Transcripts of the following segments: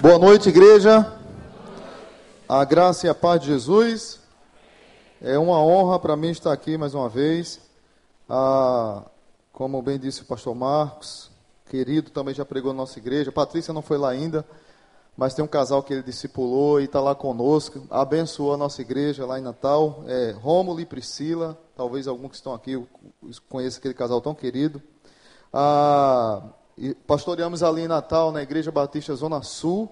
Boa noite, igreja. A graça e a paz de Jesus. É uma honra para mim estar aqui mais uma vez. Ah, como bem disse o pastor Marcos, querido, também já pregou na nossa igreja. Patrícia não foi lá ainda, mas tem um casal que ele discipulou e está lá conosco. Abençoou a nossa igreja lá em Natal. É, Rômulo e Priscila, talvez alguns que estão aqui conheçam aquele casal tão querido. Ah, e pastoreamos ali em Natal, na Igreja Batista Zona Sul.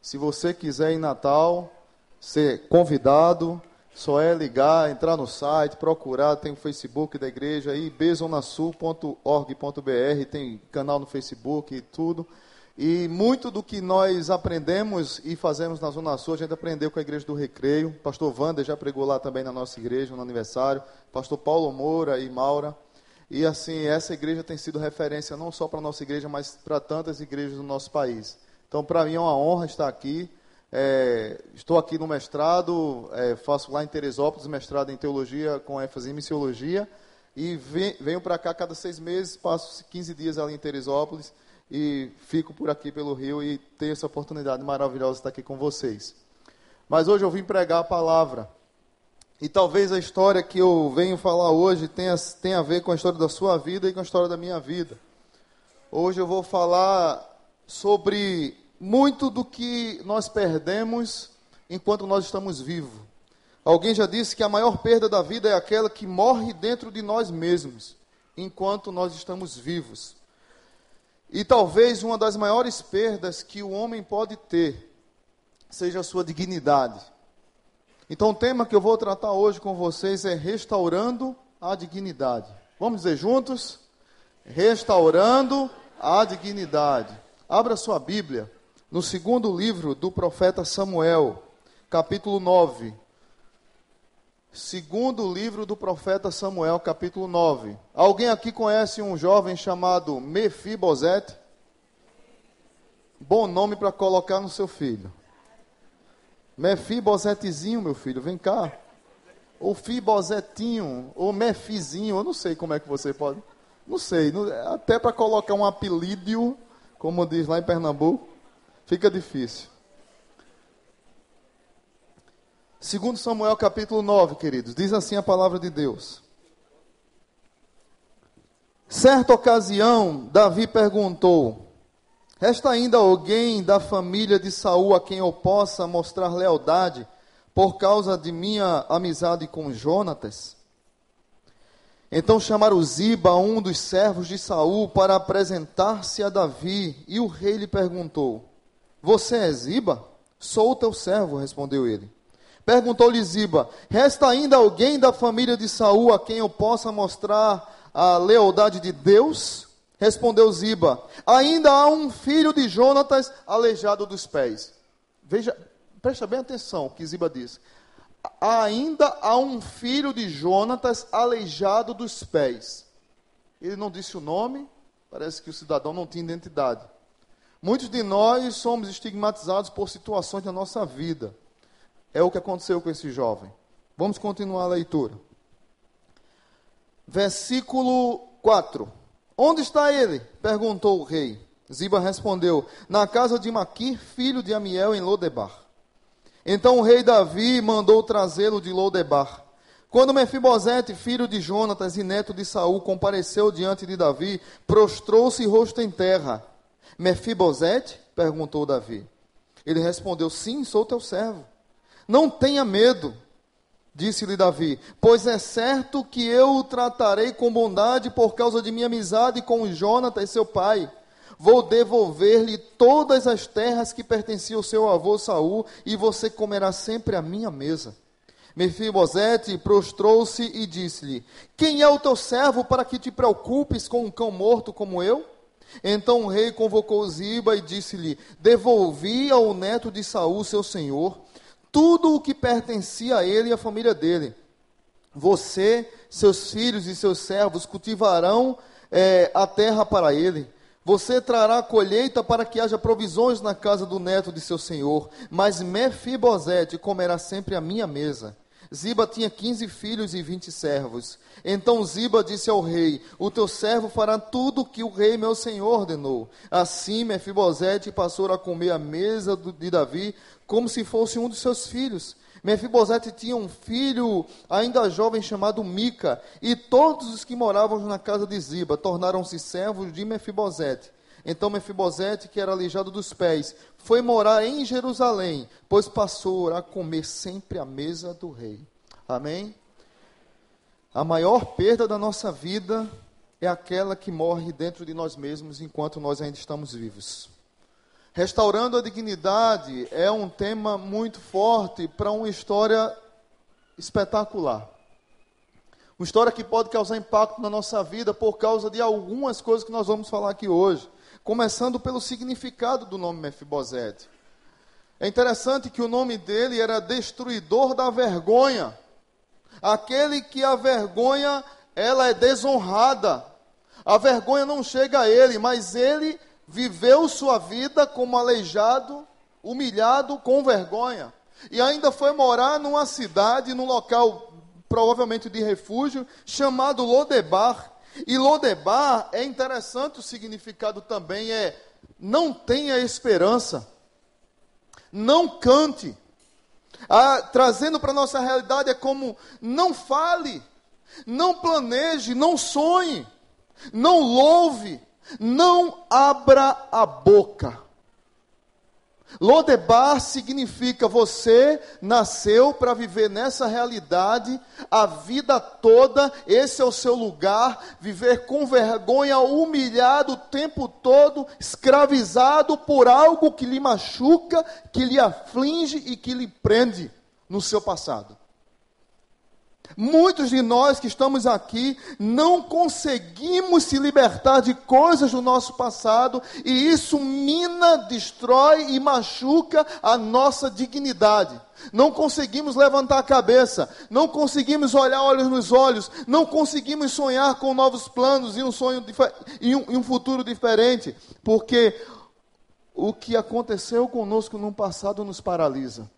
Se você quiser em Natal ser convidado, só é ligar, entrar no site, procurar, tem o Facebook da igreja aí, bezonasul.org.br, tem canal no Facebook e tudo. E muito do que nós aprendemos e fazemos na Zona Sul, a gente aprendeu com a Igreja do Recreio. Pastor Wander já pregou lá também na nossa igreja, no aniversário. Pastor Paulo Moura e Maura. E assim, essa igreja tem sido referência não só para a nossa igreja, mas para tantas igrejas do nosso país. Então, para mim é uma honra estar aqui. É, estou aqui no mestrado, é, faço lá em Teresópolis, mestrado em teologia com ênfase em missiologia. E venho para cá cada seis meses, passo 15 dias ali em Teresópolis e fico por aqui pelo Rio e tenho essa oportunidade maravilhosa de estar aqui com vocês. Mas hoje eu vim pregar a palavra. E talvez a história que eu venho falar hoje tenha, tenha a ver com a história da sua vida e com a história da minha vida. Hoje eu vou falar sobre muito do que nós perdemos enquanto nós estamos vivos. Alguém já disse que a maior perda da vida é aquela que morre dentro de nós mesmos, enquanto nós estamos vivos. E talvez uma das maiores perdas que o homem pode ter seja a sua dignidade. Então, o tema que eu vou tratar hoje com vocês é restaurando a dignidade. Vamos dizer juntos? Restaurando a dignidade. Abra sua Bíblia no segundo livro do profeta Samuel, capítulo 9. Segundo livro do profeta Samuel, capítulo 9. Alguém aqui conhece um jovem chamado Mefibosete? Bom nome para colocar no seu filho. Mefibosetezinho, meu filho, vem cá. Ou Fibosetinho, ou Mefizinho, eu não sei como é que você pode. Não sei, até para colocar um apelido, como diz lá em Pernambuco, fica difícil. Segundo Samuel capítulo 9, queridos, diz assim a palavra de Deus. Certa ocasião, Davi perguntou: Resta ainda alguém da família de Saul a quem eu possa mostrar lealdade por causa de minha amizade com Jonatas? Então chamaram Ziba, um dos servos de Saul, para apresentar-se a Davi, e o rei lhe perguntou: Você é Ziba? Sou o teu servo, respondeu ele. Perguntou-lhe Ziba: Resta ainda alguém da família de Saul a quem eu possa mostrar a lealdade de Deus? Respondeu Ziba: Ainda há um filho de Jonatas aleijado dos pés. Veja, presta bem atenção o que Ziba diz. Ainda há um filho de Jonatas aleijado dos pés. Ele não disse o nome, parece que o cidadão não tinha identidade. Muitos de nós somos estigmatizados por situações da nossa vida. É o que aconteceu com esse jovem. Vamos continuar a leitura. Versículo 4. Onde está ele? perguntou o rei. Ziba respondeu: Na casa de Maquir, filho de Amiel, em Lodebar. Então o rei Davi mandou trazê-lo de Lodebar. Quando Mefibosete, filho de Jonatas e neto de Saul, compareceu diante de Davi, prostrou-se rosto em terra. Mefibosete? perguntou Davi. Ele respondeu: Sim, sou teu servo. Não tenha medo, Disse-lhe Davi: Pois é certo que eu o tratarei com bondade por causa de minha amizade com Jonatas, seu pai. Vou devolver-lhe todas as terras que pertenciam ao seu avô Saul, e você comerá sempre à minha mesa. Mefibosete prostrou-se e disse-lhe: Quem é o teu servo para que te preocupes com um cão morto como eu? Então o rei convocou Ziba e disse-lhe: Devolvi ao neto de Saul, seu senhor, tudo o que pertencia a ele e à família dele. Você, seus filhos e seus servos cultivarão é, a terra para ele. Você trará colheita para que haja provisões na casa do neto de seu senhor. Mas Mefibosete comerá sempre a minha mesa. Ziba tinha quinze filhos e vinte servos. Então Ziba disse ao rei: O teu servo fará tudo o que o rei meu senhor ordenou. Assim Mefibosete passou a comer à mesa de Davi como se fosse um dos seus filhos. Mefibosete tinha um filho ainda jovem chamado Mica, e todos os que moravam na casa de Ziba tornaram-se servos de Mefibosete. Então Mefibosete, que era aleijado dos pés, foi morar em Jerusalém, pois passou a comer sempre à mesa do rei. Amém? A maior perda da nossa vida é aquela que morre dentro de nós mesmos enquanto nós ainda estamos vivos. Restaurando a dignidade é um tema muito forte para uma história espetacular. Uma história que pode causar impacto na nossa vida por causa de algumas coisas que nós vamos falar aqui hoje. Começando pelo significado do nome Mefibosete. É interessante que o nome dele era destruidor da vergonha. Aquele que a vergonha, ela é desonrada. A vergonha não chega a ele, mas ele viveu sua vida como aleijado, humilhado, com vergonha. E ainda foi morar numa cidade, num local provavelmente de refúgio, chamado Lodebar. E Lodebar é interessante o significado também, é não tenha esperança, não cante. Ah, trazendo para a nossa realidade é como não fale, não planeje, não sonhe, não louve, não abra a boca. Lodebar significa você nasceu para viver nessa realidade a vida toda, esse é o seu lugar, viver com vergonha, humilhado o tempo todo, escravizado por algo que lhe machuca, que lhe aflige e que lhe prende no seu passado. Muitos de nós que estamos aqui não conseguimos se libertar de coisas do nosso passado e isso mina, destrói e machuca a nossa dignidade. Não conseguimos levantar a cabeça, não conseguimos olhar olhos nos olhos, não conseguimos sonhar com novos planos e um sonho e um, e um futuro diferente, porque o que aconteceu conosco no passado nos paralisa.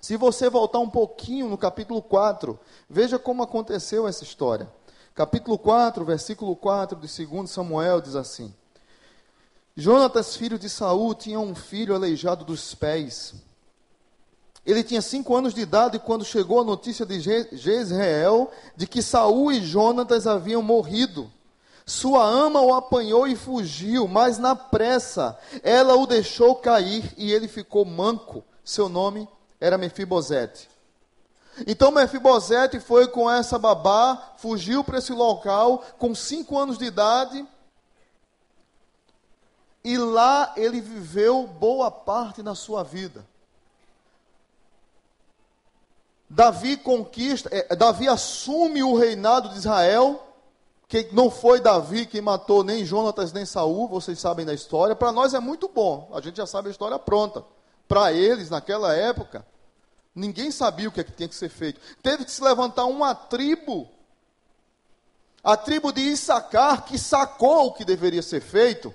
Se você voltar um pouquinho no capítulo 4, veja como aconteceu essa história. Capítulo 4, versículo 4 de 2 Samuel diz assim: Jonatas, filho de Saul, tinha um filho aleijado dos pés. Ele tinha cinco anos de idade quando chegou a notícia de Jezreel de que Saul e Jonatas haviam morrido. Sua ama o apanhou e fugiu, mas na pressa ela o deixou cair e ele ficou manco. Seu nome era Mefibosete. Então Mefibosete foi com essa babá, fugiu para esse local com cinco anos de idade. E lá ele viveu boa parte da sua vida. Davi conquista, é, Davi assume o reinado de Israel, que não foi Davi que matou nem Jonatas nem Saul, vocês sabem da história. Para nós é muito bom, a gente já sabe a história pronta. Para eles, naquela época, Ninguém sabia o que, é que tinha que ser feito. Teve que se levantar uma tribo, a tribo de Issacar, que sacou o que deveria ser feito,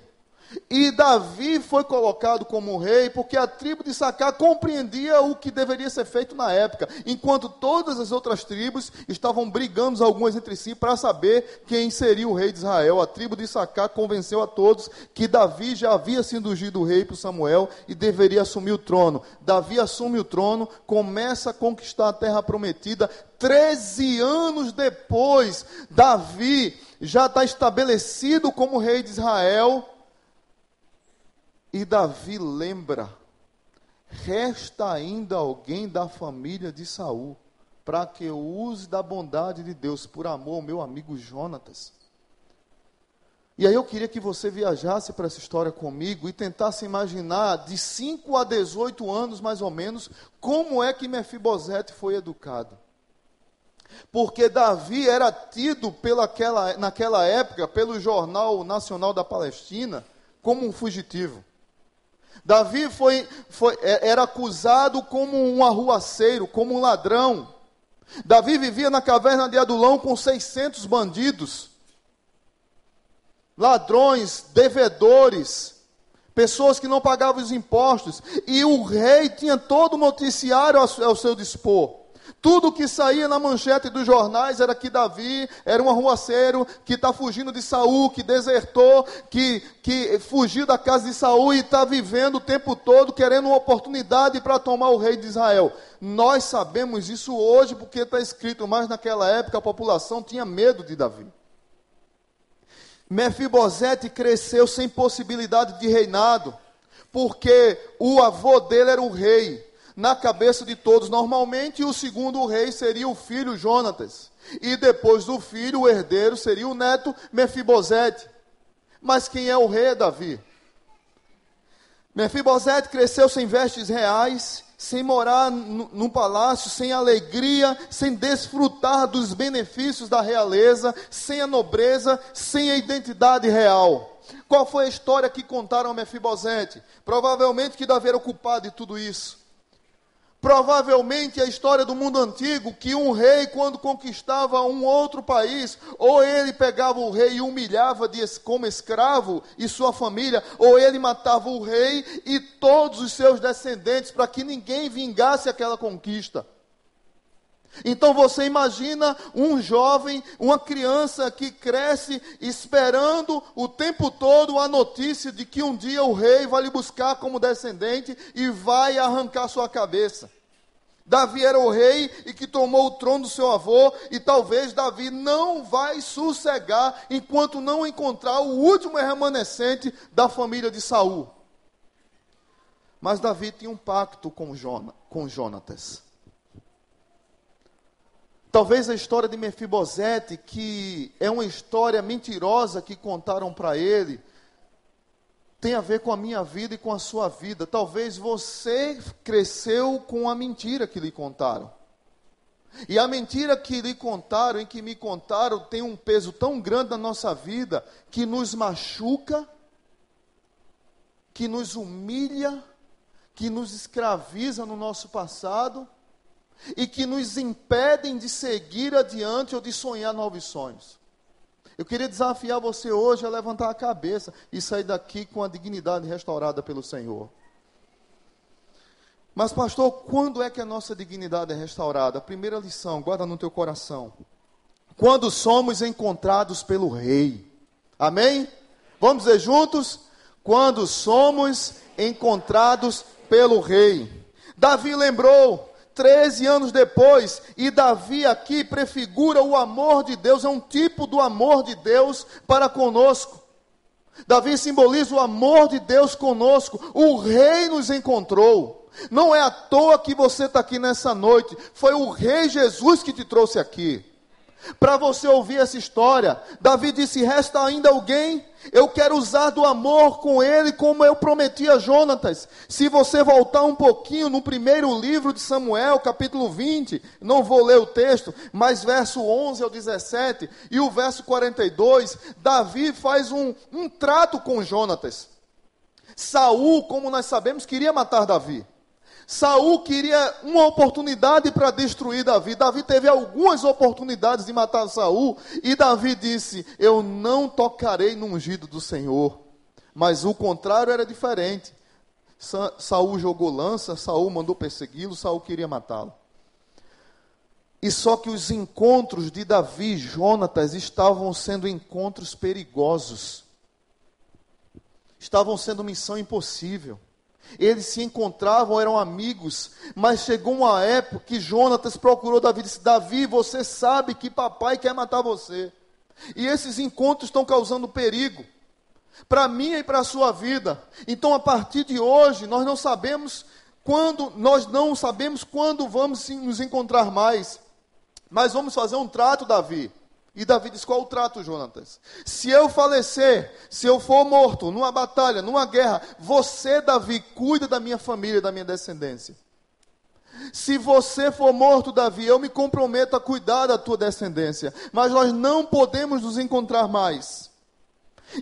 e Davi foi colocado como rei porque a tribo de Sacá compreendia o que deveria ser feito na época, enquanto todas as outras tribos estavam brigando algumas entre si para saber quem seria o rei de Israel. A tribo de Sacá convenceu a todos que Davi já havia sido ungido rei por Samuel e deveria assumir o trono. Davi assume o trono, começa a conquistar a terra prometida. Treze anos depois, Davi já está estabelecido como rei de Israel e Davi lembra: resta ainda alguém da família de Saul para que eu use da bondade de Deus por amor ao meu amigo Jonatas. E aí eu queria que você viajasse para essa história comigo e tentasse imaginar de 5 a 18 anos mais ou menos como é que Mefibosete foi educado. Porque Davi era tido pelaquela, naquela época pelo Jornal Nacional da Palestina como um fugitivo. Davi foi, foi, é, era acusado como um arruaceiro, como um ladrão. Davi vivia na caverna de Adulão com 600 bandidos, ladrões, devedores, pessoas que não pagavam os impostos. E o rei tinha todo o noticiário ao seu dispor. Tudo que saía na manchete dos jornais era que Davi era um arruaceiro, que está fugindo de Saul, que desertou, que, que fugiu da casa de Saul e está vivendo o tempo todo querendo uma oportunidade para tomar o rei de Israel. Nós sabemos isso hoje porque está escrito, mas naquela época a população tinha medo de Davi. Mefibosete cresceu sem possibilidade de reinado, porque o avô dele era o rei na cabeça de todos. Normalmente, o segundo rei seria o filho Jonatas. E depois do filho, o herdeiro seria o neto Mefibosete. Mas quem é o rei é Davi? Mefibosete cresceu sem vestes reais, sem morar num palácio, sem alegria, sem desfrutar dos benefícios da realeza, sem a nobreza, sem a identidade real. Qual foi a história que contaram a Mefibosete? Provavelmente que Davi era ocupado de tudo isso. Provavelmente a história do mundo antigo, que um rei, quando conquistava um outro país, ou ele pegava o rei e humilhava como escravo e sua família, ou ele matava o rei e todos os seus descendentes, para que ninguém vingasse aquela conquista. Então você imagina um jovem, uma criança que cresce esperando o tempo todo a notícia de que um dia o rei vai lhe buscar como descendente e vai arrancar sua cabeça. Davi era o rei e que tomou o trono do seu avô, e talvez Davi não vai sossegar enquanto não encontrar o último remanescente da família de Saul. Mas Davi tinha um pacto com, Jona, com Jonatas. Talvez a história de Mefibosete, que é uma história mentirosa que contaram para ele, tem a ver com a minha vida e com a sua vida. Talvez você cresceu com a mentira que lhe contaram. E a mentira que lhe contaram e que me contaram tem um peso tão grande na nossa vida que nos machuca, que nos humilha, que nos escraviza no nosso passado e que nos impedem de seguir adiante ou de sonhar novos sonhos. Eu queria desafiar você hoje a levantar a cabeça e sair daqui com a dignidade restaurada pelo Senhor. Mas, pastor, quando é que a nossa dignidade é restaurada? Primeira lição, guarda no teu coração. Quando somos encontrados pelo Rei. Amém? Vamos dizer juntos? Quando somos encontrados pelo Rei. Davi lembrou 13 anos depois, e Davi aqui prefigura o amor de Deus, é um tipo do amor de Deus para conosco. Davi simboliza o amor de Deus conosco, o rei nos encontrou. Não é à toa que você está aqui nessa noite, foi o rei Jesus que te trouxe aqui. Para você ouvir essa história, Davi disse: Resta ainda alguém eu quero usar do amor com ele, como eu prometi a Jonatas. Se você voltar um pouquinho no primeiro livro de Samuel, capítulo 20, não vou ler o texto, mas verso 11 ao 17 e o verso 42, Davi faz um, um trato com Jonatas. Saul, como nós sabemos, queria matar Davi. Saul queria uma oportunidade para destruir Davi. Davi teve algumas oportunidades de matar Saul e Davi disse: "Eu não tocarei no ungido do Senhor". Mas o contrário era diferente. Saul jogou lança, Saul mandou persegui-lo, Saul queria matá-lo. E só que os encontros de Davi e Jonatas estavam sendo encontros perigosos. Estavam sendo missão impossível. Eles se encontravam, eram amigos, mas chegou uma época que Jonatas procurou Davi e disse: Davi, você sabe que papai quer matar você. E esses encontros estão causando perigo para mim e para a sua vida. Então, a partir de hoje, nós não sabemos quando, nós não sabemos quando vamos nos encontrar mais. Mas vamos fazer um trato, Davi. E Davi diz: Qual o trato, Jonatas? Se eu falecer, se eu for morto numa batalha, numa guerra, você, Davi, cuida da minha família, da minha descendência. Se você for morto, Davi, eu me comprometo a cuidar da tua descendência. Mas nós não podemos nos encontrar mais.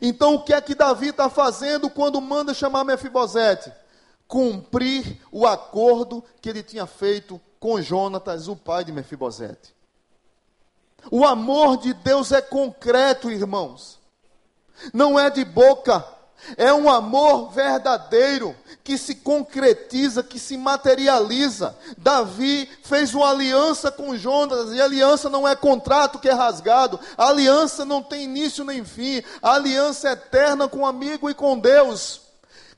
Então, o que é que Davi está fazendo quando manda chamar Mefibosete? Cumprir o acordo que ele tinha feito com Jonatas, o pai de Mefibosete. O amor de Deus é concreto, irmãos. Não é de boca. É um amor verdadeiro que se concretiza, que se materializa. Davi fez uma aliança com Jonas, e aliança não é contrato que é rasgado, aliança não tem início nem fim, aliança é eterna com o amigo e com Deus.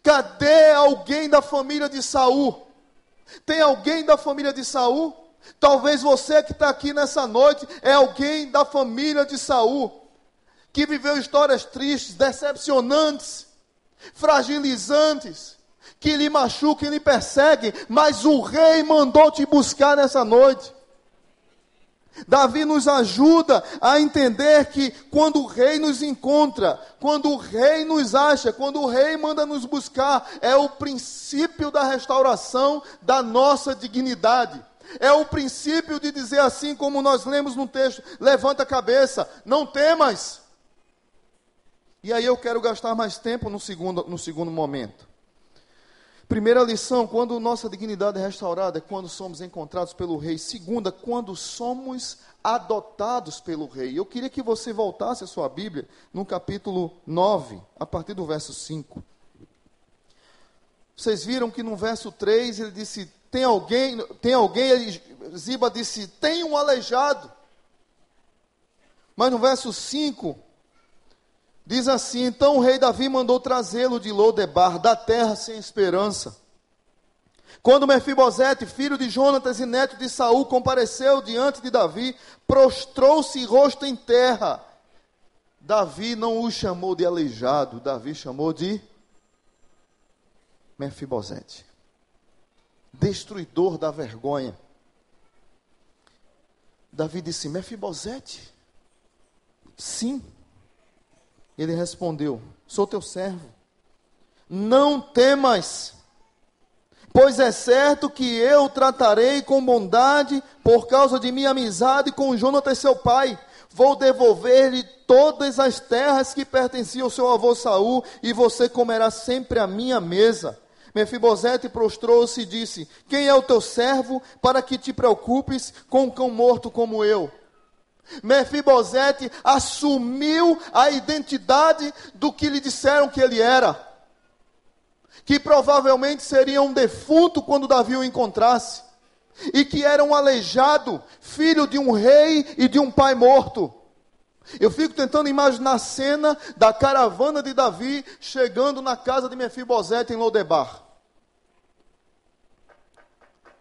Cadê alguém da família de Saul? Tem alguém da família de Saul? Talvez você que está aqui nessa noite é alguém da família de Saul, que viveu histórias tristes, decepcionantes, fragilizantes, que lhe machucam e lhe perseguem, mas o rei mandou te buscar nessa noite. Davi nos ajuda a entender que quando o rei nos encontra, quando o rei nos acha, quando o rei manda nos buscar, é o princípio da restauração da nossa dignidade. É o princípio de dizer assim, como nós lemos no texto: levanta a cabeça, não temas. E aí eu quero gastar mais tempo no segundo, no segundo momento. Primeira lição: quando nossa dignidade é restaurada, é quando somos encontrados pelo Rei. Segunda, quando somos adotados pelo Rei. Eu queria que você voltasse a sua Bíblia no capítulo 9, a partir do verso 5. Vocês viram que no verso 3 ele disse: tem alguém, tem alguém, Ziba disse, tem um aleijado. Mas no verso 5, diz assim: Então o rei Davi mandou trazê-lo de Lodebar, da terra sem esperança. Quando Mefibosete, filho de Jonatas e neto de Saul, compareceu diante de Davi, prostrou-se rosto em terra. Davi não o chamou de aleijado, Davi chamou de Mefibosete destruidor da vergonha. Davi disse: Mefibosete? Sim. Ele respondeu: Sou teu servo. Não temas, pois é certo que eu tratarei com bondade por causa de minha amizade com Jonatas, seu pai. Vou devolver-lhe todas as terras que pertenciam ao seu avô Saul, e você comerá sempre a minha mesa. Mefibosete prostrou-se e disse: Quem é o teu servo para que te preocupes com um cão morto como eu? Mefibosete assumiu a identidade do que lhe disseram que ele era. Que provavelmente seria um defunto quando Davi o encontrasse. E que era um aleijado, filho de um rei e de um pai morto. Eu fico tentando imaginar a cena da caravana de Davi chegando na casa de Mefibosete em Lodebar.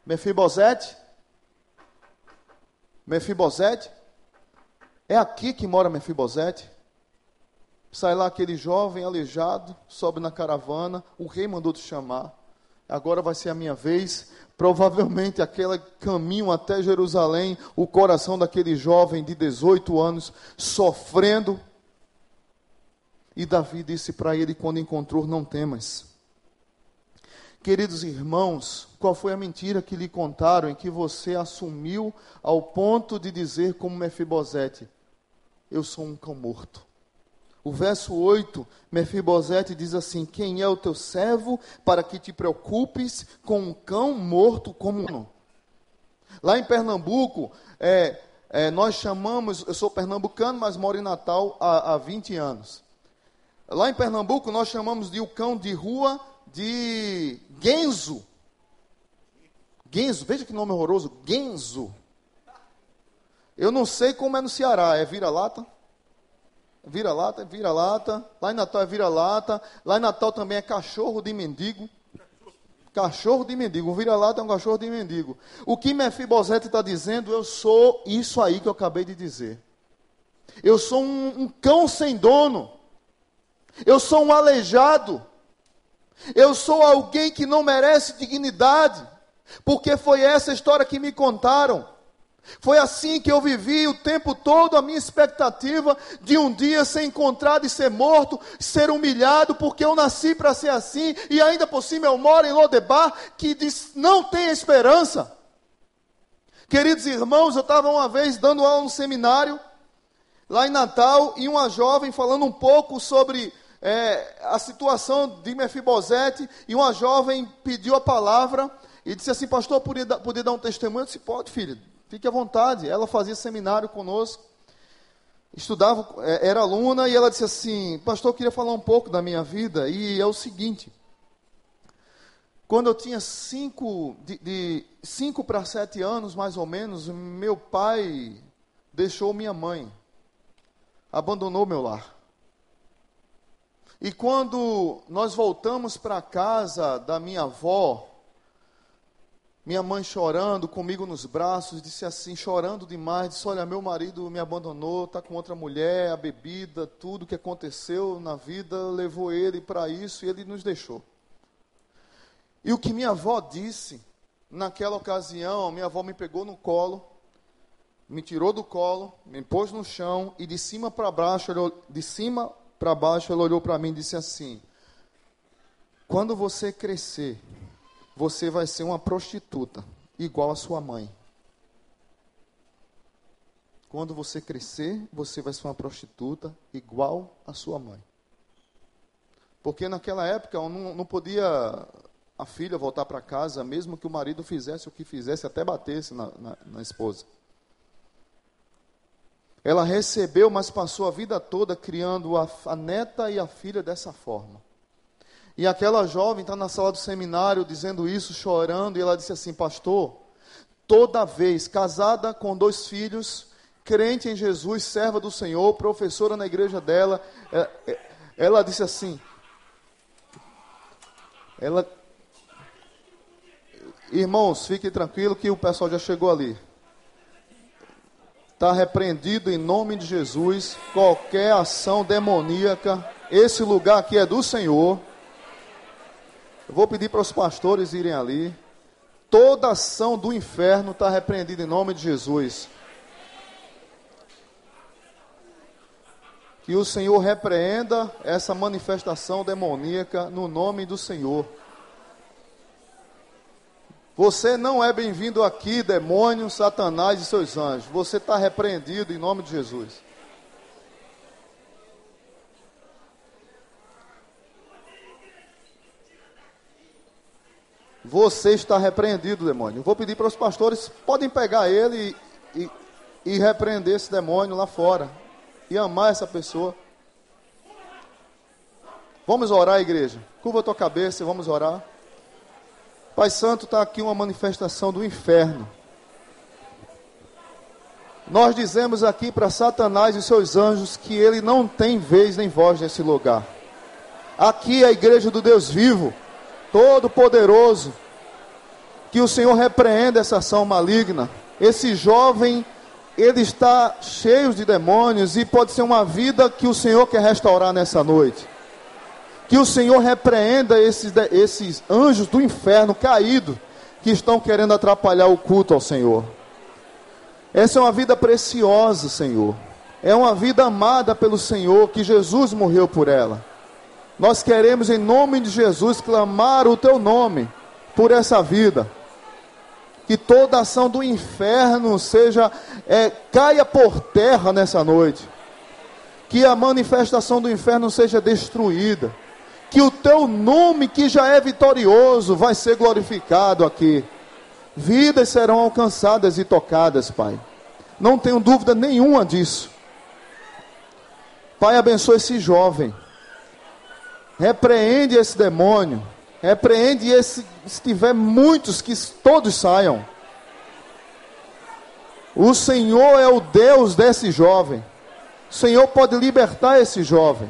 Mefibosete? Mefibosete? É aqui que mora Mefibosete? Sai lá aquele jovem aleijado, sobe na caravana, o rei mandou te chamar. Agora vai ser a minha vez. Provavelmente aquele caminho até Jerusalém, o coração daquele jovem de 18 anos sofrendo. E Davi disse para ele quando encontrou: Não temas. Queridos irmãos, qual foi a mentira que lhe contaram em que você assumiu ao ponto de dizer como Mefibosete, eu sou um cão morto? O verso 8, Mefibosete diz assim: Quem é o teu servo para que te preocupes com um cão morto como um? Lá em Pernambuco, é, é, nós chamamos, eu sou pernambucano, mas moro em Natal há, há 20 anos. Lá em Pernambuco, nós chamamos de o cão de rua de Genzo. Genzo, veja que nome horroroso, Genzo. Eu não sei como é no Ceará, é vira-lata? Vira-lata, é vira-lata. Lá em Natal é vira-lata. Lá em Natal também é cachorro de mendigo. Cachorro de mendigo. O vira-lata é um cachorro de mendigo. O que Mefibosete está dizendo, eu sou isso aí que eu acabei de dizer. Eu sou um, um cão sem dono. Eu sou um aleijado. Eu sou alguém que não merece dignidade, porque foi essa história que me contaram. Foi assim que eu vivi o tempo todo a minha expectativa de um dia ser encontrado e ser morto, ser humilhado, porque eu nasci para ser assim, e ainda por cima eu moro em Lodebar, que diz, não tem esperança. Queridos irmãos, eu estava uma vez dando aula no seminário, lá em Natal, e uma jovem falando um pouco sobre é, a situação de Mefibosete e uma jovem pediu a palavra e disse assim, pastor, podia, podia dar um testemunho? Eu disse, pode, filho, fique à vontade. Ela fazia seminário conosco, estudava, é, era aluna, e ela disse assim, pastor, eu queria falar um pouco da minha vida, e é o seguinte, Quando eu tinha cinco, de, de cinco para sete anos, mais ou menos, meu pai deixou minha mãe, abandonou meu lar. E quando nós voltamos para casa da minha avó, minha mãe chorando comigo nos braços, disse assim, chorando demais, disse: Olha, meu marido me abandonou, está com outra mulher, a bebida, tudo que aconteceu na vida levou ele para isso e ele nos deixou. E o que minha avó disse, naquela ocasião, minha avó me pegou no colo, me tirou do colo, me pôs no chão e de cima para baixo, de cima para baixo, ela olhou para mim e disse assim: Quando você crescer, você vai ser uma prostituta, igual a sua mãe. Quando você crescer, você vai ser uma prostituta, igual a sua mãe. Porque naquela época não, não podia a filha voltar para casa, mesmo que o marido fizesse o que fizesse, até batesse na, na, na esposa. Ela recebeu, mas passou a vida toda criando a, a neta e a filha dessa forma. E aquela jovem está na sala do seminário dizendo isso, chorando, e ela disse assim: Pastor, toda vez casada com dois filhos, crente em Jesus, serva do Senhor, professora na igreja dela, ela, é, é, ela disse assim: ela, Irmãos, fiquem tranquilos que o pessoal já chegou ali. Está repreendido em nome de Jesus qualquer ação demoníaca. Esse lugar aqui é do Senhor. Eu vou pedir para os pastores irem ali. Toda ação do inferno está repreendida em nome de Jesus. Que o Senhor repreenda essa manifestação demoníaca no nome do Senhor. Você não é bem-vindo aqui, demônio, Satanás e seus anjos. Você está repreendido em nome de Jesus. Você está repreendido, demônio. Vou pedir para os pastores, podem pegar ele e, e, e repreender esse demônio lá fora. E amar essa pessoa. Vamos orar, igreja. Curva a tua cabeça e vamos orar. Pai Santo, está aqui uma manifestação do inferno. Nós dizemos aqui para Satanás e seus anjos que ele não tem vez nem voz nesse lugar. Aqui é a igreja do Deus vivo Todo-Poderoso, que o Senhor repreenda essa ação maligna. Esse jovem, ele está cheio de demônios e pode ser uma vida que o Senhor quer restaurar nessa noite. Que o Senhor repreenda esses, esses anjos do inferno caídos que estão querendo atrapalhar o culto ao Senhor. Essa é uma vida preciosa, Senhor. É uma vida amada pelo Senhor, que Jesus morreu por ela. Nós queremos, em nome de Jesus, clamar o teu nome por essa vida. Que toda ação do inferno seja, é, caia por terra nessa noite. Que a manifestação do inferno seja destruída. Que o teu nome, que já é vitorioso, vai ser glorificado aqui. Vidas serão alcançadas e tocadas, Pai. Não tenho dúvida nenhuma disso. Pai, abençoe esse jovem Repreende esse demônio. Repreende esse, se tiver muitos, que todos saiam. O Senhor é o Deus desse jovem. O Senhor pode libertar esse jovem.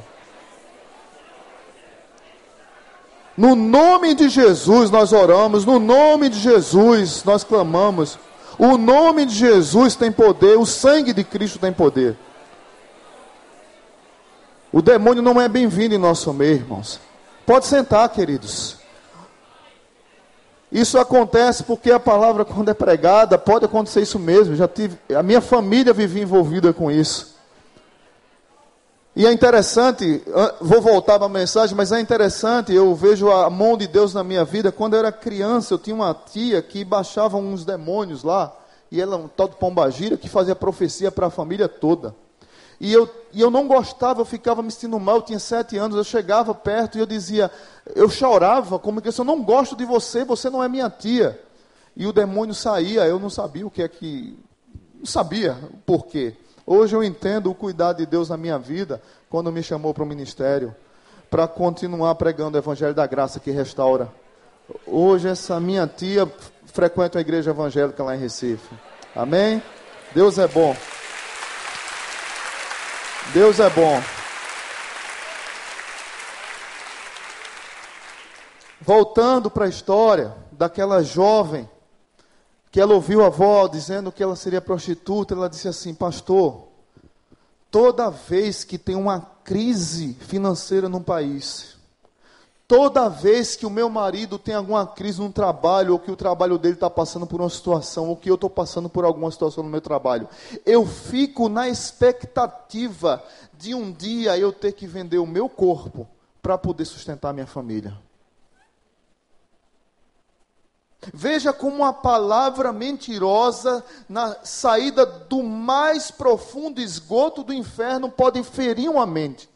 No nome de Jesus nós oramos, no nome de Jesus nós clamamos. O nome de Jesus tem poder, o sangue de Cristo tem poder. O demônio não é bem-vindo em nosso meio, irmãos. Pode sentar, queridos. Isso acontece porque a palavra, quando é pregada, pode acontecer isso mesmo. Já tive, a minha família vivia envolvida com isso. E é interessante, vou voltar para a mensagem, mas é interessante, eu vejo a mão de Deus na minha vida. Quando eu era criança, eu tinha uma tia que baixava uns demônios lá, e ela, um tal de pombagira, que fazia profecia para a família toda. E eu, e eu não gostava, eu ficava me sentindo mal, eu tinha sete anos, eu chegava perto e eu dizia, eu chorava, como que eu não gosto de você, você não é minha tia. E o demônio saía, eu não sabia o que é que. Não sabia o porquê. Hoje eu entendo o cuidado de Deus na minha vida, quando me chamou para o ministério, para continuar pregando o Evangelho da Graça que restaura. Hoje essa minha tia frequenta a igreja evangélica lá em Recife. Amém? Deus é bom. Deus é bom. Voltando para a história daquela jovem que ela ouviu a avó dizendo que ela seria prostituta, ela disse assim: Pastor, toda vez que tem uma crise financeira num país, toda vez que o meu marido tem alguma crise no trabalho, ou que o trabalho dele está passando por uma situação, ou que eu estou passando por alguma situação no meu trabalho, eu fico na expectativa de um dia eu ter que vender o meu corpo para poder sustentar minha família. Veja como uma palavra mentirosa na saída do mais profundo esgoto do inferno pode ferir uma mente.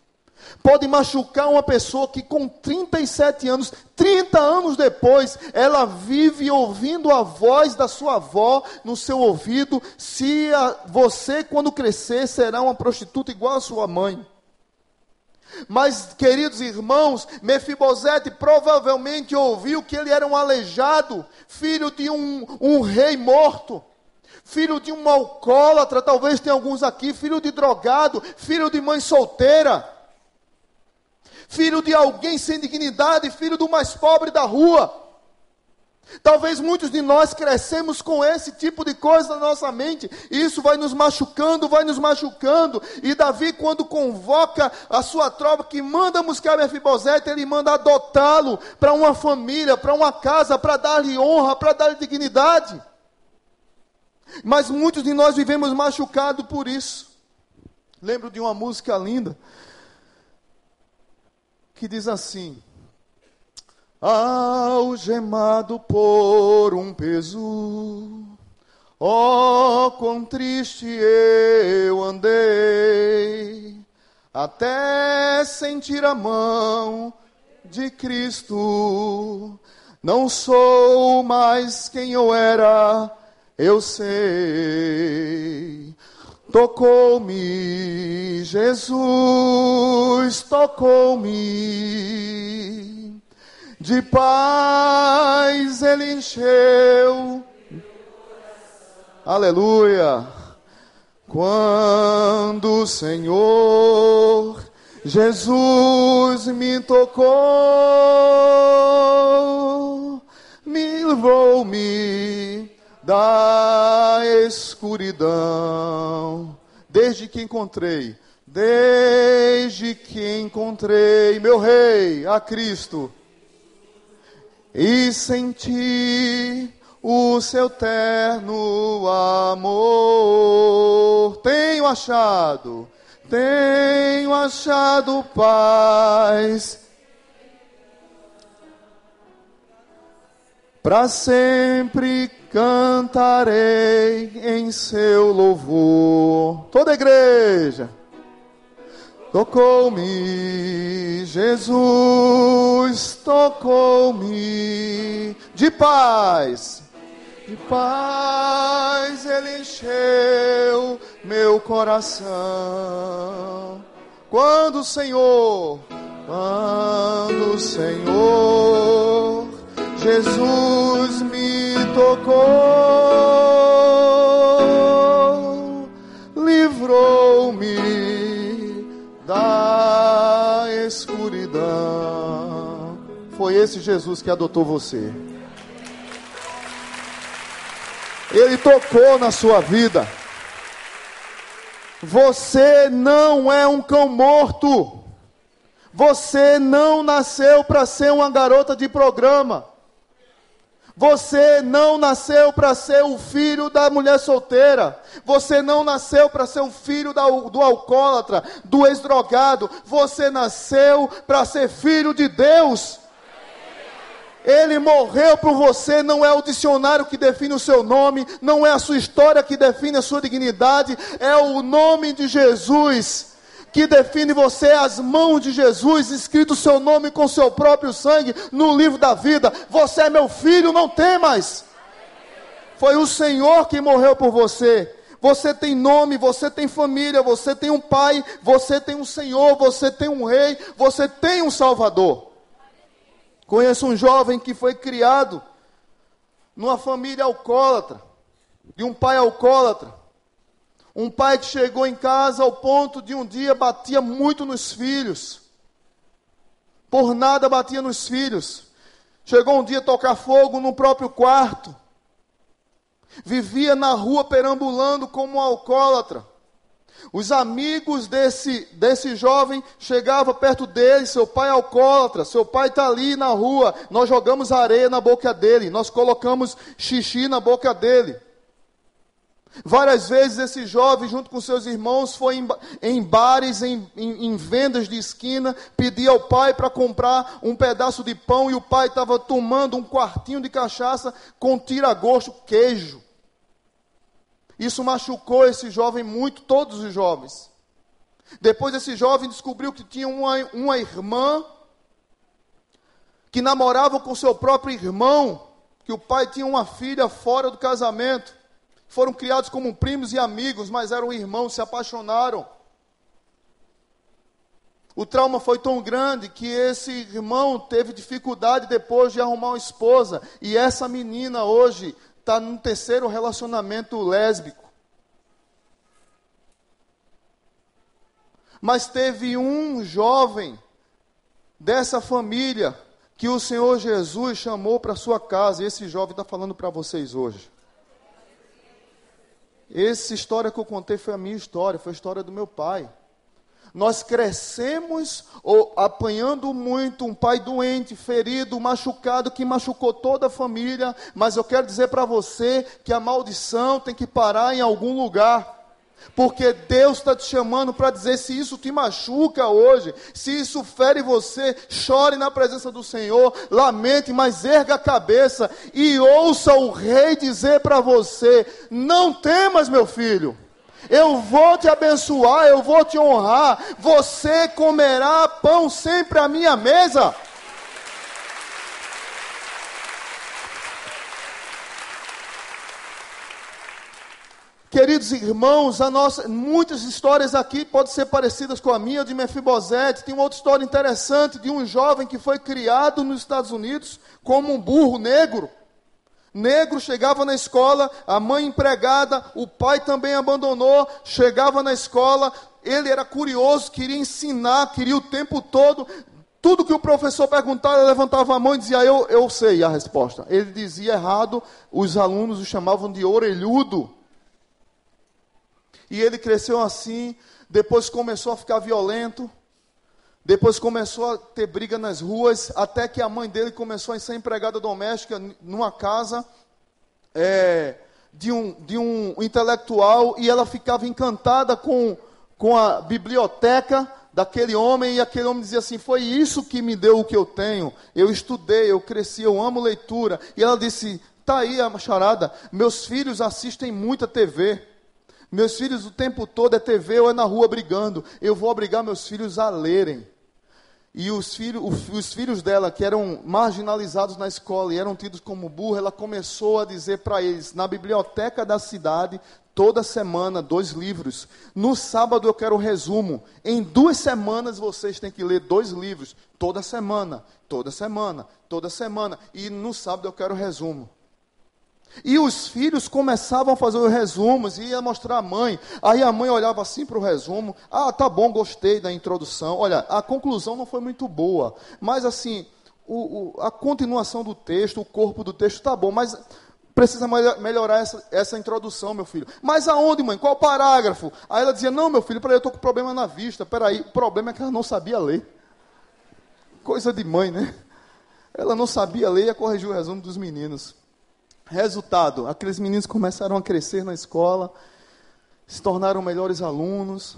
Pode machucar uma pessoa que com 37 anos, 30 anos depois, ela vive ouvindo a voz da sua avó no seu ouvido, se a, você quando crescer será uma prostituta igual a sua mãe. Mas, queridos irmãos, Mefibosete provavelmente ouviu que ele era um aleijado, filho de um, um rei morto, filho de um alcoólatra, talvez tenha alguns aqui, filho de drogado, filho de mãe solteira, filho de alguém sem dignidade, filho do mais pobre da rua. Talvez muitos de nós crescemos com esse tipo de coisa na nossa mente, e isso vai nos machucando, vai nos machucando. E Davi, quando convoca a sua tropa que manda buscar Mefibosete, ele manda adotá-lo para uma família, para uma casa, para dar-lhe honra, para dar-lhe dignidade. Mas muitos de nós vivemos machucados por isso. Lembro de uma música linda que diz assim: algemado por um peso. Oh, quão triste eu andei, até sentir a mão de Cristo. Não sou mais quem eu era, eu sei. Tocou-me, Jesus, tocou-me de paz ele encheu. Aleluia. Quando o Senhor Jesus me tocou, me levou-me da escuridão. Desde que encontrei, desde que encontrei meu Rei, a Cristo e senti o seu terno amor. Tenho achado, tenho achado paz. Para sempre cantarei em seu louvor. Toda a igreja. Tocou-me, Jesus, tocou-me de paz, de paz ele encheu meu coração. Quando o Senhor, quando o Senhor, Jesus me tocou, esse Jesus que adotou você. Ele tocou na sua vida. Você não é um cão morto. Você não nasceu para ser uma garota de programa. Você não nasceu para ser o filho da mulher solteira. Você não nasceu para ser o filho da, do alcoólatra, do ex-drogado. Você nasceu para ser filho de Deus. Ele morreu por você, não é o dicionário que define o seu nome, não é a sua história que define a sua dignidade, é o nome de Jesus que define você as mãos de Jesus, escrito o seu nome com seu próprio sangue no livro da vida. Você é meu filho, não temas. Foi o Senhor que morreu por você. Você tem nome, você tem família, você tem um pai, você tem um Senhor, você tem um rei, você tem um Salvador. Conheço um jovem que foi criado numa família alcoólatra, de um pai alcoólatra. Um pai que chegou em casa ao ponto de um dia batia muito nos filhos. Por nada batia nos filhos. Chegou um dia a tocar fogo no próprio quarto. Vivia na rua perambulando como um alcoólatra. Os amigos desse, desse jovem chegavam perto dele, seu pai é alcoólatra, seu pai está ali na rua, nós jogamos areia na boca dele, nós colocamos xixi na boca dele. Várias vezes esse jovem, junto com seus irmãos, foi em, em bares, em, em, em, vendas de esquina, pedia ao pai para comprar um pedaço de pão e o pai estava tomando um quartinho de cachaça com tira-gosto, queijo. Isso machucou esse jovem muito, todos os jovens. Depois esse jovem descobriu que tinha uma, uma irmã que namorava com seu próprio irmão, que o pai tinha uma filha fora do casamento. Foram criados como primos e amigos, mas eram irmãos, se apaixonaram. O trauma foi tão grande que esse irmão teve dificuldade depois de arrumar uma esposa. E essa menina hoje está num terceiro relacionamento lésbico. Mas teve um jovem dessa família que o Senhor Jesus chamou para sua casa. E esse jovem está falando para vocês hoje. Essa história que eu contei foi a minha história, foi a história do meu pai. Nós crescemos ou, apanhando muito, um pai doente, ferido, machucado, que machucou toda a família. Mas eu quero dizer para você que a maldição tem que parar em algum lugar. Porque Deus está te chamando para dizer: se isso te machuca hoje, se isso fere você, chore na presença do Senhor, lamente, mas erga a cabeça e ouça o Rei dizer para você: não temas, meu filho. Eu vou te abençoar, eu vou te honrar. Você comerá pão sempre à minha mesa. Queridos irmãos, a nossa, muitas histórias aqui podem ser parecidas com a minha, de Mefibosete. Tem uma outra história interessante de um jovem que foi criado nos Estados Unidos como um burro negro. Negro chegava na escola, a mãe empregada, o pai também abandonou, chegava na escola, ele era curioso, queria ensinar, queria o tempo todo. Tudo que o professor perguntava, ele levantava a mão e dizia: Eu, eu sei a resposta. Ele dizia errado, os alunos o chamavam de orelhudo. E ele cresceu assim, depois começou a ficar violento, depois começou a ter briga nas ruas, até que a mãe dele começou a ser empregada doméstica numa casa é, de, um, de um intelectual e ela ficava encantada com, com a biblioteca daquele homem e aquele homem dizia assim: Foi isso que me deu o que eu tenho. Eu estudei, eu cresci, eu amo leitura. E ela disse: Tá aí a charada, meus filhos assistem muita TV. Meus filhos o tempo todo é TV ou é na rua brigando. Eu vou obrigar meus filhos a lerem. E os, filho, os filhos dela, que eram marginalizados na escola e eram tidos como burro, ela começou a dizer para eles, na biblioteca da cidade, toda semana, dois livros. No sábado eu quero resumo. Em duas semanas vocês têm que ler dois livros. Toda semana, toda semana, toda semana. E no sábado eu quero resumo. E os filhos começavam a fazer os resumos e ia mostrar a mãe. Aí a mãe olhava assim para o resumo. Ah, tá bom, gostei da introdução. Olha, a conclusão não foi muito boa. Mas assim, o, o, a continuação do texto, o corpo do texto tá bom, mas precisa melhorar essa, essa introdução, meu filho. Mas aonde, mãe? Qual parágrafo? Aí ela dizia, não, meu filho, peraí, eu estou com problema na vista. Peraí, o problema é que ela não sabia ler. Coisa de mãe, né? Ela não sabia ler e ia corrigir o resumo dos meninos. Resultado: aqueles meninos começaram a crescer na escola, se tornaram melhores alunos.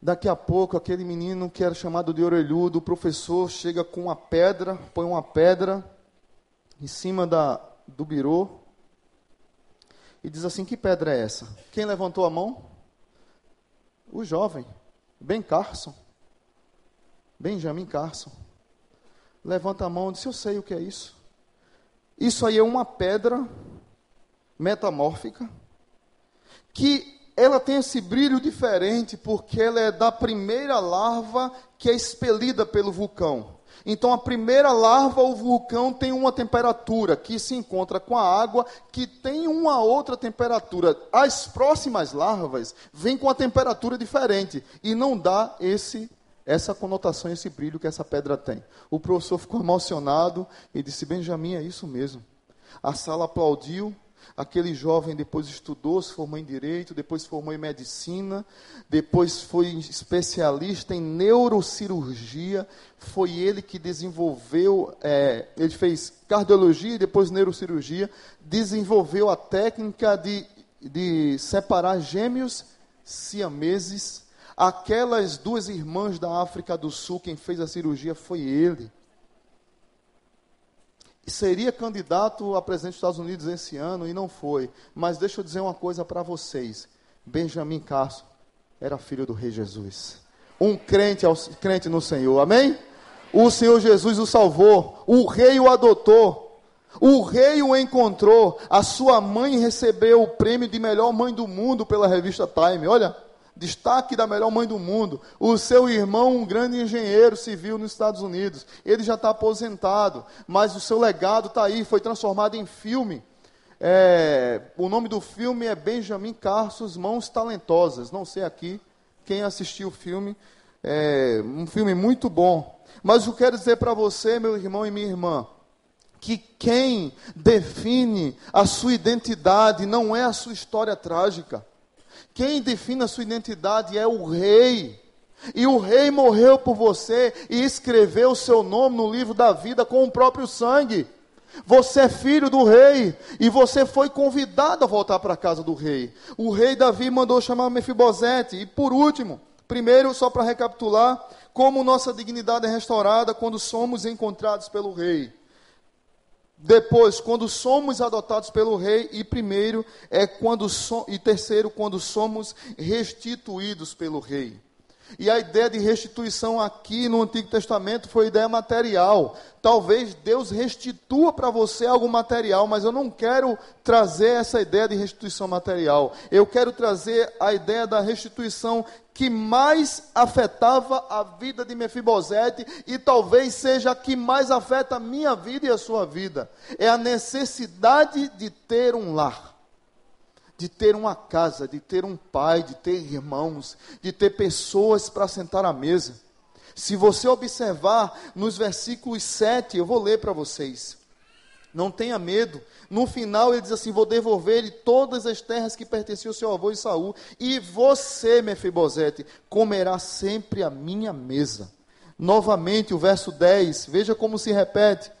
Daqui a pouco, aquele menino que era chamado de orelhudo, o professor chega com uma pedra, põe uma pedra em cima da, do birô e diz assim: Que pedra é essa? Quem levantou a mão? O jovem, Ben Carson. Benjamin Carson. Levanta a mão e diz: Eu sei o que é isso. Isso aí é uma pedra metamórfica que ela tem esse brilho diferente porque ela é da primeira larva que é expelida pelo vulcão. Então, a primeira larva, o vulcão, tem uma temperatura que se encontra com a água, que tem uma outra temperatura. As próximas larvas vêm com a temperatura diferente e não dá esse essa conotação, esse brilho que essa pedra tem. O professor ficou emocionado e disse: Benjamin, é isso mesmo. A sala aplaudiu, Aquele jovem depois estudou, se formou em direito, depois se formou em medicina, depois foi especialista em neurocirurgia. Foi ele que desenvolveu, é, ele fez cardiologia e depois neurocirurgia, desenvolveu a técnica de, de separar gêmeos siameses. Aquelas duas irmãs da África do Sul, quem fez a cirurgia foi ele seria candidato a presidente dos Estados Unidos esse ano e não foi. Mas deixa eu dizer uma coisa para vocês: Benjamin Carson era filho do Rei Jesus, um crente, crente no Senhor, amém? O Senhor Jesus o salvou, o Rei o adotou. O rei o encontrou, a sua mãe recebeu o prêmio de melhor mãe do mundo pela revista Time. Olha, destaque da melhor mãe do mundo. O seu irmão, um grande engenheiro civil nos Estados Unidos. Ele já está aposentado, mas o seu legado está aí, foi transformado em filme. É, o nome do filme é Benjamin Carsos, Mãos Talentosas. Não sei aqui quem assistiu o filme. É um filme muito bom. Mas eu quero dizer para você, meu irmão e minha irmã, que quem define a sua identidade não é a sua história trágica. Quem define a sua identidade é o rei. E o rei morreu por você e escreveu o seu nome no livro da vida com o próprio sangue. Você é filho do rei e você foi convidado a voltar para a casa do rei. O rei Davi mandou chamar Mefibosete. E por último, primeiro, só para recapitular, como nossa dignidade é restaurada quando somos encontrados pelo rei. Depois, quando somos adotados pelo rei, e primeiro é quando so, e terceiro, quando somos restituídos pelo rei. E a ideia de restituição aqui no Antigo Testamento foi ideia material. Talvez Deus restitua para você algo material, mas eu não quero trazer essa ideia de restituição material. Eu quero trazer a ideia da restituição que mais afetava a vida de Mefibosete e talvez seja a que mais afeta a minha vida e a sua vida. É a necessidade de ter um lar de ter uma casa, de ter um pai, de ter irmãos, de ter pessoas para sentar à mesa. Se você observar nos versículos 7, eu vou ler para vocês. Não tenha medo. No final ele diz assim: Vou devolver-lhe todas as terras que pertenciam ao seu avô Saul, e você, Mefibosete, comerá sempre a minha mesa. Novamente o verso 10, veja como se repete.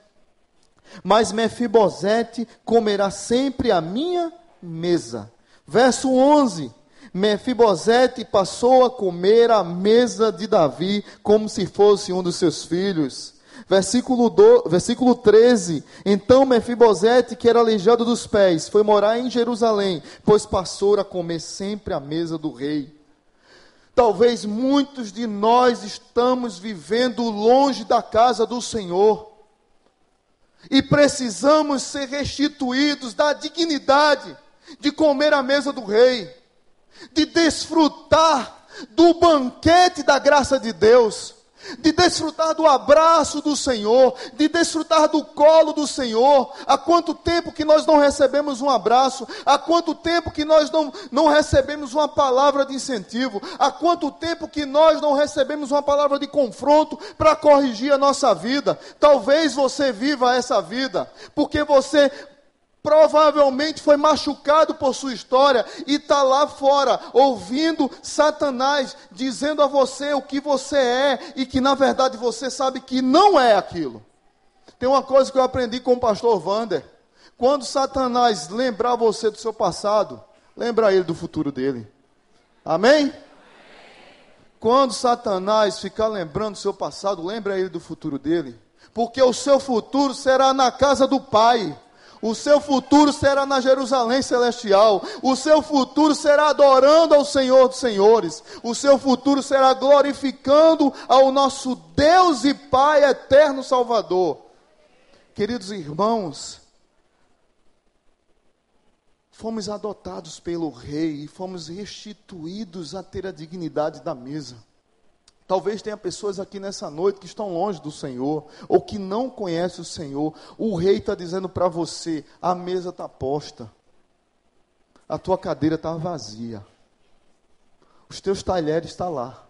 Mas Mefibosete comerá sempre a minha mesa. Verso 11: Mefibosete passou a comer à mesa de Davi como se fosse um dos seus filhos. Versículo, do, versículo 13: Então Mefibosete, que era aleijado dos pés, foi morar em Jerusalém, pois passou a comer sempre à mesa do rei. Talvez muitos de nós estamos vivendo longe da casa do Senhor. E precisamos ser restituídos da dignidade de comer à mesa do rei, de desfrutar do banquete da graça de Deus, de desfrutar do abraço do Senhor, de desfrutar do colo do Senhor. Há quanto tempo que nós não recebemos um abraço? Há quanto tempo que nós não, não recebemos uma palavra de incentivo? Há quanto tempo que nós não recebemos uma palavra de confronto para corrigir a nossa vida? Talvez você viva essa vida, porque você provavelmente foi machucado por sua história e está lá fora ouvindo Satanás dizendo a você o que você é e que na verdade você sabe que não é aquilo. Tem uma coisa que eu aprendi com o pastor Vander. Quando Satanás lembrar você do seu passado, lembra ele do futuro dele. Amém? Quando Satanás ficar lembrando do seu passado, lembra ele do futuro dele. Porque o seu futuro será na casa do Pai. O seu futuro será na Jerusalém celestial. O seu futuro será adorando ao Senhor dos Senhores. O seu futuro será glorificando ao nosso Deus e Pai eterno Salvador. Queridos irmãos, fomos adotados pelo Rei e fomos restituídos a ter a dignidade da mesa. Talvez tenha pessoas aqui nessa noite que estão longe do Senhor, ou que não conhecem o Senhor. O rei está dizendo para você: a mesa está posta, a tua cadeira está vazia, os teus talheres estão tá lá,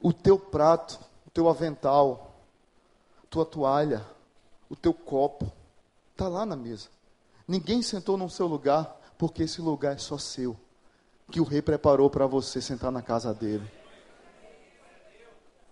o teu prato, o teu avental, tua toalha, o teu copo, está lá na mesa. Ninguém sentou no seu lugar, porque esse lugar é só seu, que o rei preparou para você sentar na casa dele.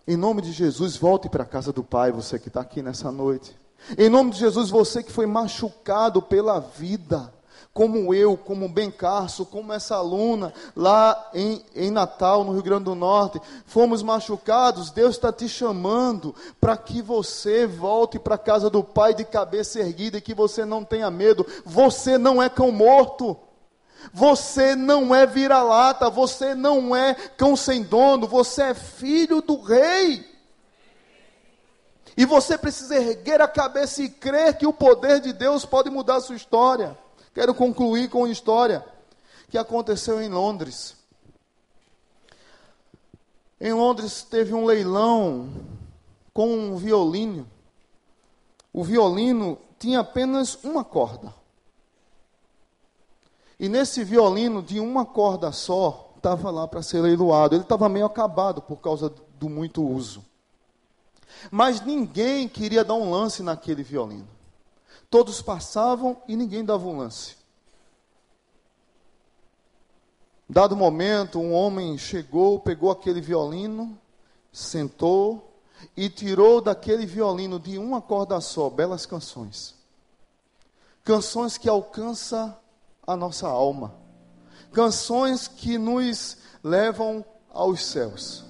Em nome de Jesus, volte para a casa do Pai, você que está aqui nessa noite. Em nome de Jesus, você que foi machucado pela vida, como eu, como Ben Carso, como essa aluna lá em, em Natal, no Rio Grande do Norte, fomos machucados, Deus está te chamando para que você volte para a casa do Pai de cabeça erguida e que você não tenha medo. Você não é cão morto. Você não é vira-lata, você não é cão sem dono, você é filho do rei. E você precisa erguer a cabeça e crer que o poder de Deus pode mudar a sua história. Quero concluir com uma história que aconteceu em Londres. Em Londres teve um leilão com um violino. O violino tinha apenas uma corda. E nesse violino de uma corda só, estava lá para ser leiloado. Ele estava meio acabado por causa do muito uso. Mas ninguém queria dar um lance naquele violino. Todos passavam e ninguém dava um lance. Dado momento, um homem chegou, pegou aquele violino, sentou e tirou daquele violino de uma corda só belas canções. Canções que alcançam a nossa alma. Canções que nos levam aos céus.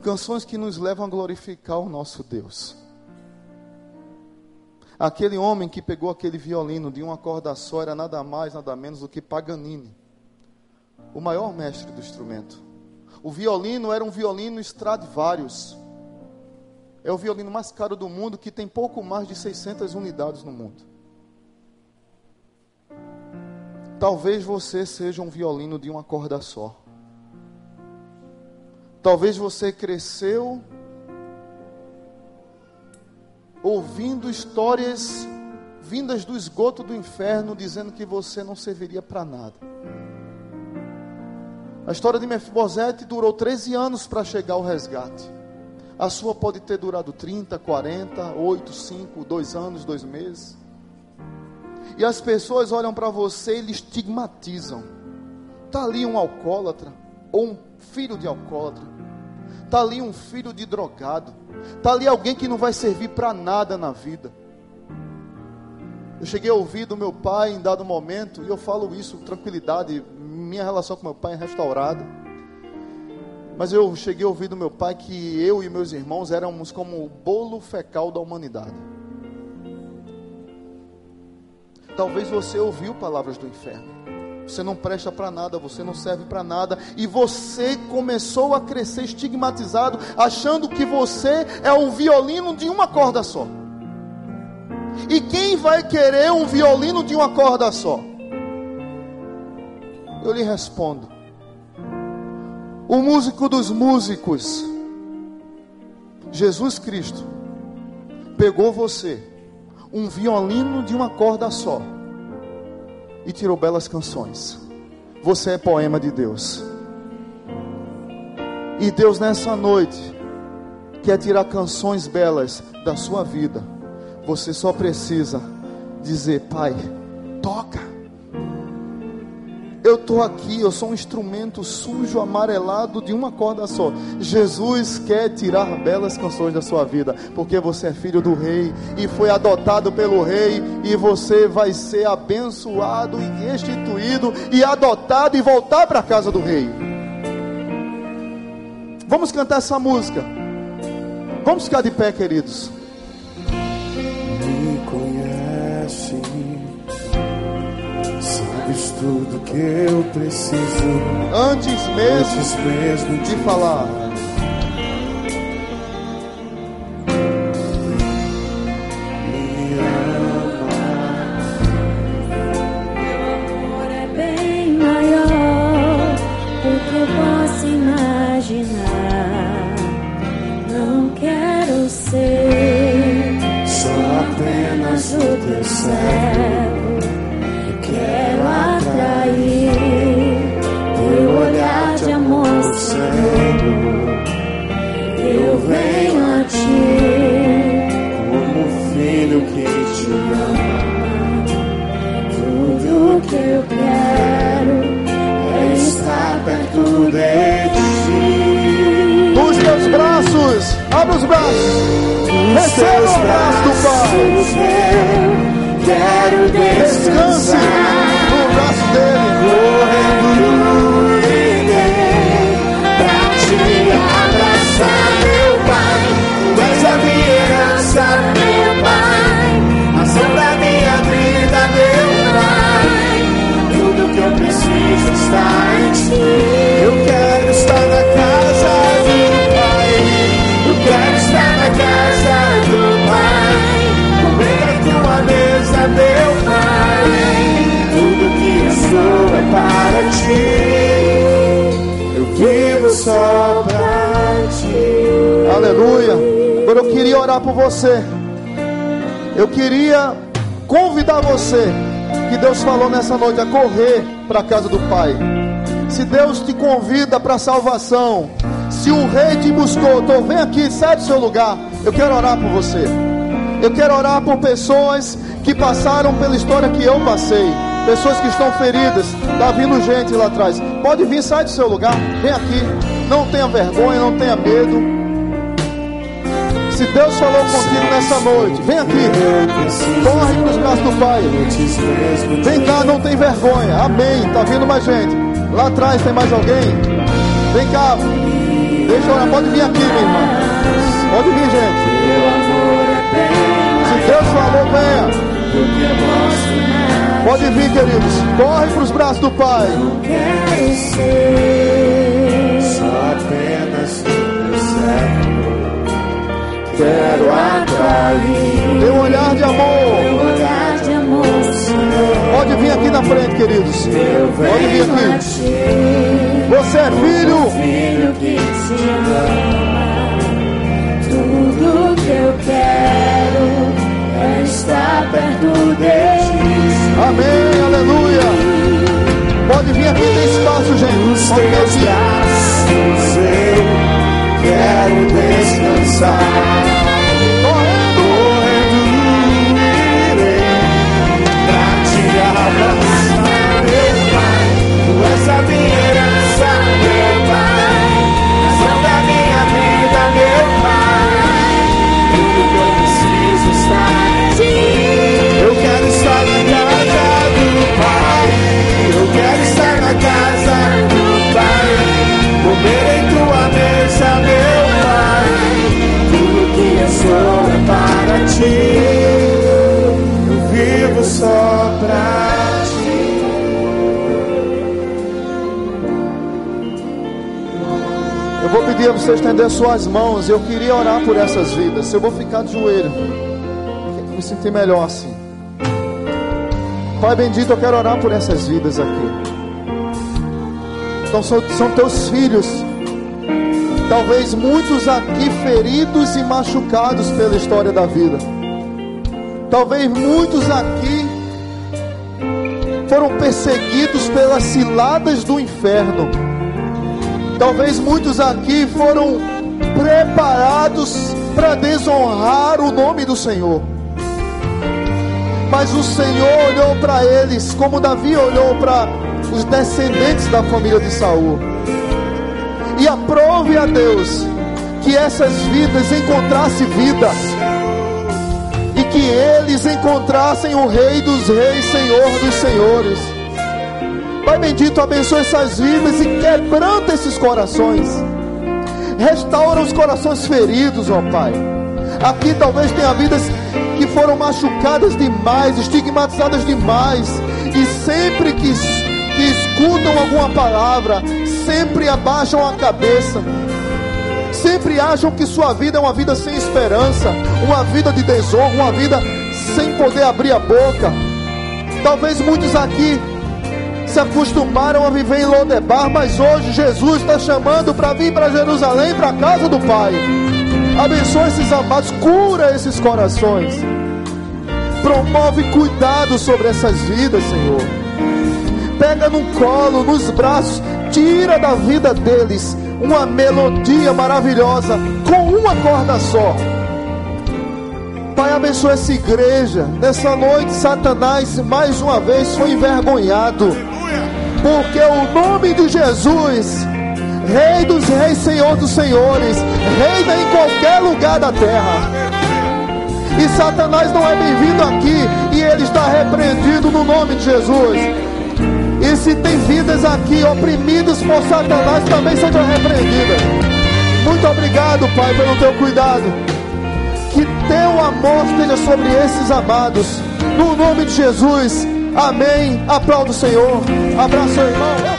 Canções que nos levam a glorificar o nosso Deus. Aquele homem que pegou aquele violino de uma corda só era nada mais, nada menos do que Paganini, o maior mestre do instrumento. O violino era um violino Stradivarius. É o violino mais caro do mundo que tem pouco mais de 600 unidades no mundo. Talvez você seja um violino de uma corda só. Talvez você cresceu ouvindo histórias vindas do esgoto do inferno dizendo que você não serviria para nada. A história de Mefibosete durou 13 anos para chegar ao resgate. A sua pode ter durado 30, 40, 8, 5, 2 anos, 2 meses. E as pessoas olham para você e lhe estigmatizam. Está ali um alcoólatra, ou um filho de alcoólatra. Está ali um filho de drogado. Está ali alguém que não vai servir para nada na vida. Eu cheguei a ouvir do meu pai em dado momento, e eu falo isso com tranquilidade, minha relação com meu pai é restaurada. Mas eu cheguei a ouvir do meu pai que eu e meus irmãos éramos como o bolo fecal da humanidade. Talvez você ouviu palavras do inferno. Você não presta para nada, você não serve para nada, e você começou a crescer estigmatizado, achando que você é um violino de uma corda só. E quem vai querer um violino de uma corda só? Eu lhe respondo: o músico dos músicos, Jesus Cristo, pegou você um violino de uma corda só e tirou belas canções. Você é poema de Deus. E Deus nessa noite quer tirar canções belas da sua vida. Você só precisa dizer: Pai, toca. Eu estou aqui, eu sou um instrumento sujo, amarelado de uma corda só. Jesus quer tirar belas canções da sua vida, porque você é filho do rei e foi adotado pelo rei, e você vai ser abençoado e restituído e adotado e voltar para a casa do rei. Vamos cantar essa música. Vamos ficar de pé, queridos. Sabes tudo que eu preciso antes mesmo, antes mesmo de falar. Aleluia. Agora eu queria orar por você. Eu queria convidar você, que Deus falou nessa noite, a correr para a casa do Pai. Se Deus te convida para a salvação, se o Rei te buscou, então vem aqui, sai do seu lugar. Eu quero orar por você. Eu quero orar por pessoas que passaram pela história que eu passei. Pessoas que estão feridas. Está vindo gente lá atrás. Pode vir, sai do seu lugar. Vem aqui. Não tenha vergonha, não tenha medo. Se Deus falou contigo nessa noite, vem aqui. Corre para os braços do Pai. Vem cá, não tem vergonha. Amém. Tá vindo mais gente. Lá atrás tem mais alguém? Vem cá. Deixa eu orar. Pode vir aqui, minha irmã. Pode vir, gente. Se Deus falou, venha. Pode vir, queridos. Corre para os braços do Pai. Só Quero atrair Tem um olhar de amor. olhar de amor, Senhor. Pode vir aqui na frente, queridos. Pode vir aqui. Você é filho. filho que te ama. Tudo que eu quero é estar perto de ti. Amém. Aleluia. Pode vir aqui, tem espaço, gente. Pode vir aqui. quero descansar. Você estender suas mãos. Eu queria orar por essas vidas. Eu vou ficar de joelho. Me sentir melhor assim. Pai bendito, eu quero orar por essas vidas aqui. Então são, são teus filhos. Talvez muitos aqui feridos e machucados pela história da vida. Talvez muitos aqui foram perseguidos pelas ciladas do inferno. Talvez muitos aqui foram preparados para desonrar o nome do Senhor. Mas o Senhor olhou para eles como Davi olhou para os descendentes da família de Saul. E aprove a Deus que essas vidas encontrassem vida e que eles encontrassem o Rei dos Reis, Senhor dos Senhores. Pai bendito, abençoa essas vidas e quebranta esses corações. Restaura os corações feridos, ó Pai. Aqui talvez tenha vidas que foram machucadas demais, estigmatizadas demais, e sempre que, que escutam alguma palavra, sempre abaixam a cabeça, sempre acham que sua vida é uma vida sem esperança, uma vida de desonra, uma vida sem poder abrir a boca. Talvez muitos aqui se acostumaram a viver em Lodebar, mas hoje Jesus está chamando para vir para Jerusalém, para a casa do Pai. Abençoa esses amados, cura esses corações. Promove cuidado sobre essas vidas, Senhor. Pega no colo, nos braços, tira da vida deles uma melodia maravilhosa com uma corda só. Pai, abençoa essa igreja. Nessa noite, Satanás mais uma vez foi envergonhado. Porque o nome de Jesus, Rei dos Reis, Senhor dos Senhores, reina em qualquer lugar da terra. E Satanás não é bem-vindo aqui, e ele está repreendido no nome de Jesus. E se tem vidas aqui oprimidas por Satanás, também sejam repreendidas. Muito obrigado, Pai, pelo teu cuidado. Que teu amor esteja sobre esses amados. No nome de Jesus. Amém. Aplauda o Senhor. Abraço, irmão.